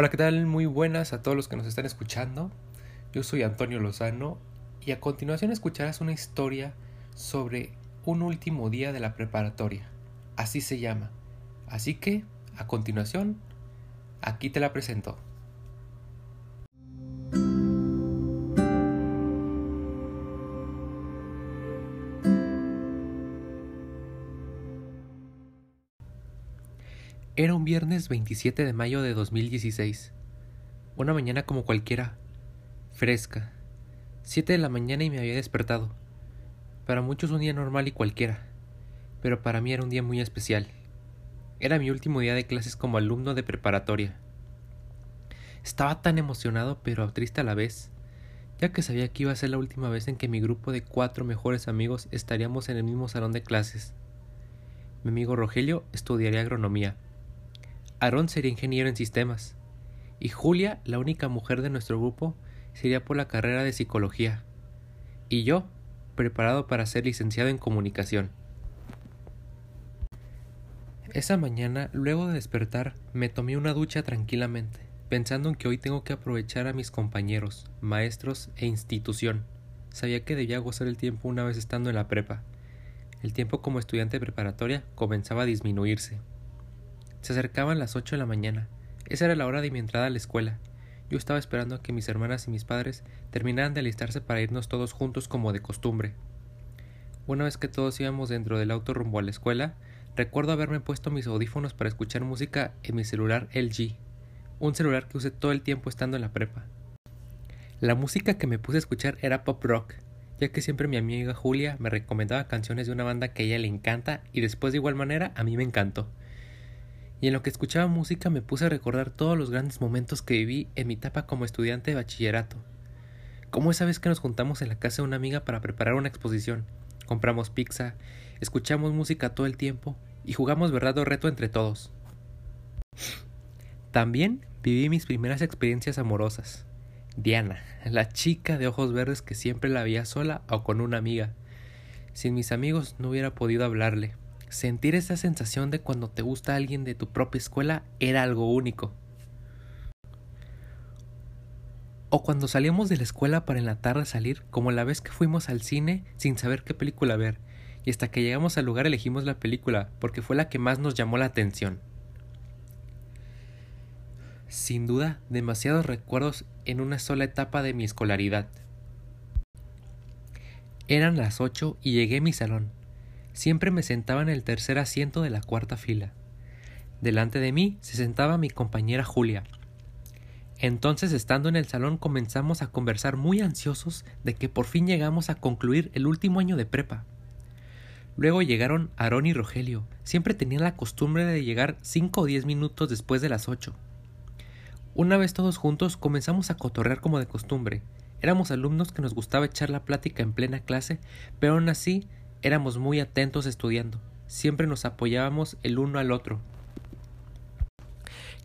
Hola, ¿qué tal? Muy buenas a todos los que nos están escuchando. Yo soy Antonio Lozano y a continuación escucharás una historia sobre un último día de la preparatoria. Así se llama. Así que, a continuación, aquí te la presento. Era un viernes 27 de mayo de 2016. Una mañana como cualquiera, fresca. Siete de la mañana y me había despertado. Para muchos un día normal y cualquiera, pero para mí era un día muy especial. Era mi último día de clases como alumno de preparatoria. Estaba tan emocionado pero triste a la vez, ya que sabía que iba a ser la última vez en que mi grupo de cuatro mejores amigos estaríamos en el mismo salón de clases. Mi amigo Rogelio estudiaría agronomía Aarón sería ingeniero en sistemas y Julia, la única mujer de nuestro grupo, sería por la carrera de psicología. Y yo, preparado para ser licenciado en comunicación. Esa mañana, luego de despertar, me tomé una ducha tranquilamente, pensando en que hoy tengo que aprovechar a mis compañeros, maestros e institución. Sabía que debía gozar el tiempo una vez estando en la prepa. El tiempo como estudiante preparatoria comenzaba a disminuirse. Se acercaban las ocho de la mañana. Esa era la hora de mi entrada a la escuela. Yo estaba esperando a que mis hermanas y mis padres terminaran de alistarse para irnos todos juntos como de costumbre. Una vez que todos íbamos dentro del auto rumbo a la escuela, recuerdo haberme puesto mis audífonos para escuchar música en mi celular LG, un celular que usé todo el tiempo estando en la prepa. La música que me puse a escuchar era pop rock, ya que siempre mi amiga Julia me recomendaba canciones de una banda que a ella le encanta y después de igual manera a mí me encantó y en lo que escuchaba música me puse a recordar todos los grandes momentos que viví en mi etapa como estudiante de bachillerato. Como esa vez que nos juntamos en la casa de una amiga para preparar una exposición, compramos pizza, escuchamos música todo el tiempo y jugamos verdad reto entre todos. También viví mis primeras experiencias amorosas. Diana, la chica de ojos verdes que siempre la veía sola o con una amiga. Sin mis amigos no hubiera podido hablarle, Sentir esa sensación de cuando te gusta alguien de tu propia escuela era algo único. O cuando salíamos de la escuela para en la tarde salir, como la vez que fuimos al cine sin saber qué película ver, y hasta que llegamos al lugar elegimos la película porque fue la que más nos llamó la atención. Sin duda, demasiados recuerdos en una sola etapa de mi escolaridad. Eran las ocho y llegué a mi salón. Siempre me sentaba en el tercer asiento de la cuarta fila. Delante de mí se sentaba mi compañera Julia. Entonces, estando en el salón, comenzamos a conversar muy ansiosos de que por fin llegamos a concluir el último año de prepa. Luego llegaron Aarón y Rogelio. Siempre tenían la costumbre de llegar cinco o diez minutos después de las ocho. Una vez todos juntos comenzamos a cotorrear como de costumbre. Éramos alumnos que nos gustaba echar la plática en plena clase, pero aún así Éramos muy atentos estudiando, siempre nos apoyábamos el uno al otro.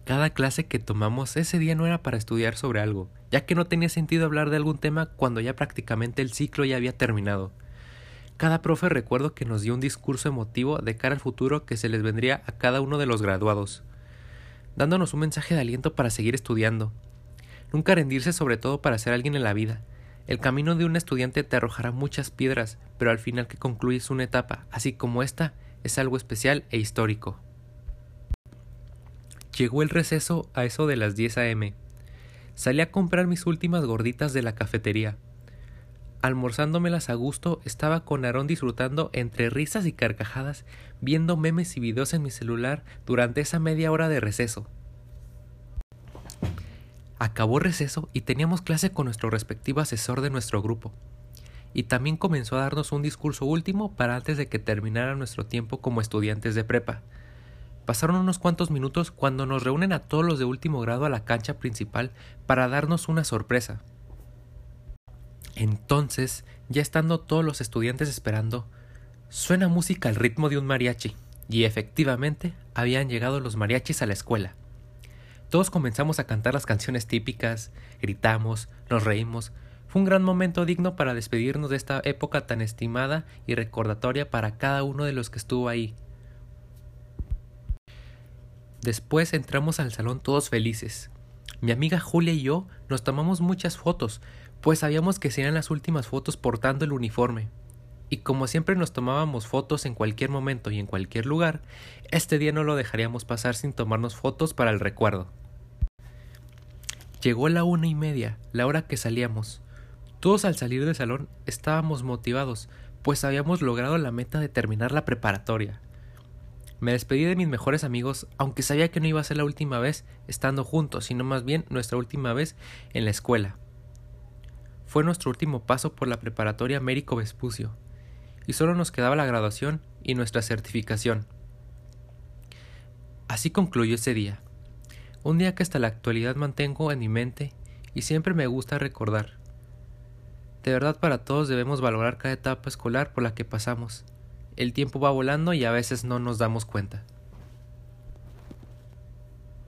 Cada clase que tomamos ese día no era para estudiar sobre algo, ya que no tenía sentido hablar de algún tema cuando ya prácticamente el ciclo ya había terminado. Cada profe recuerdo que nos dio un discurso emotivo de cara al futuro que se les vendría a cada uno de los graduados, dándonos un mensaje de aliento para seguir estudiando. Nunca rendirse sobre todo para ser alguien en la vida, el camino de un estudiante te arrojará muchas piedras, pero al final que concluyes una etapa, así como esta, es algo especial e histórico. Llegó el receso a eso de las 10 a.m. Salí a comprar mis últimas gorditas de la cafetería. Almorzándomelas a gusto, estaba con Aarón disfrutando entre risas y carcajadas, viendo memes y videos en mi celular durante esa media hora de receso. Acabó receso y teníamos clase con nuestro respectivo asesor de nuestro grupo. Y también comenzó a darnos un discurso último para antes de que terminara nuestro tiempo como estudiantes de prepa. Pasaron unos cuantos minutos cuando nos reúnen a todos los de último grado a la cancha principal para darnos una sorpresa. Entonces, ya estando todos los estudiantes esperando, suena música al ritmo de un mariachi, y efectivamente habían llegado los mariachis a la escuela. Todos comenzamos a cantar las canciones típicas, gritamos, nos reímos. Fue un gran momento digno para despedirnos de esta época tan estimada y recordatoria para cada uno de los que estuvo ahí. Después entramos al salón todos felices. Mi amiga Julia y yo nos tomamos muchas fotos, pues sabíamos que serían las últimas fotos portando el uniforme. Y como siempre nos tomábamos fotos en cualquier momento y en cualquier lugar, este día no lo dejaríamos pasar sin tomarnos fotos para el recuerdo. Llegó la una y media, la hora que salíamos. Todos al salir del salón estábamos motivados, pues habíamos logrado la meta de terminar la preparatoria. Me despedí de mis mejores amigos, aunque sabía que no iba a ser la última vez estando juntos, sino más bien nuestra última vez en la escuela. Fue nuestro último paso por la preparatoria Américo Vespucio, y solo nos quedaba la graduación y nuestra certificación. Así concluyó ese día, un día que hasta la actualidad mantengo en mi mente y siempre me gusta recordar. De verdad para todos debemos valorar cada etapa escolar por la que pasamos. El tiempo va volando y a veces no nos damos cuenta.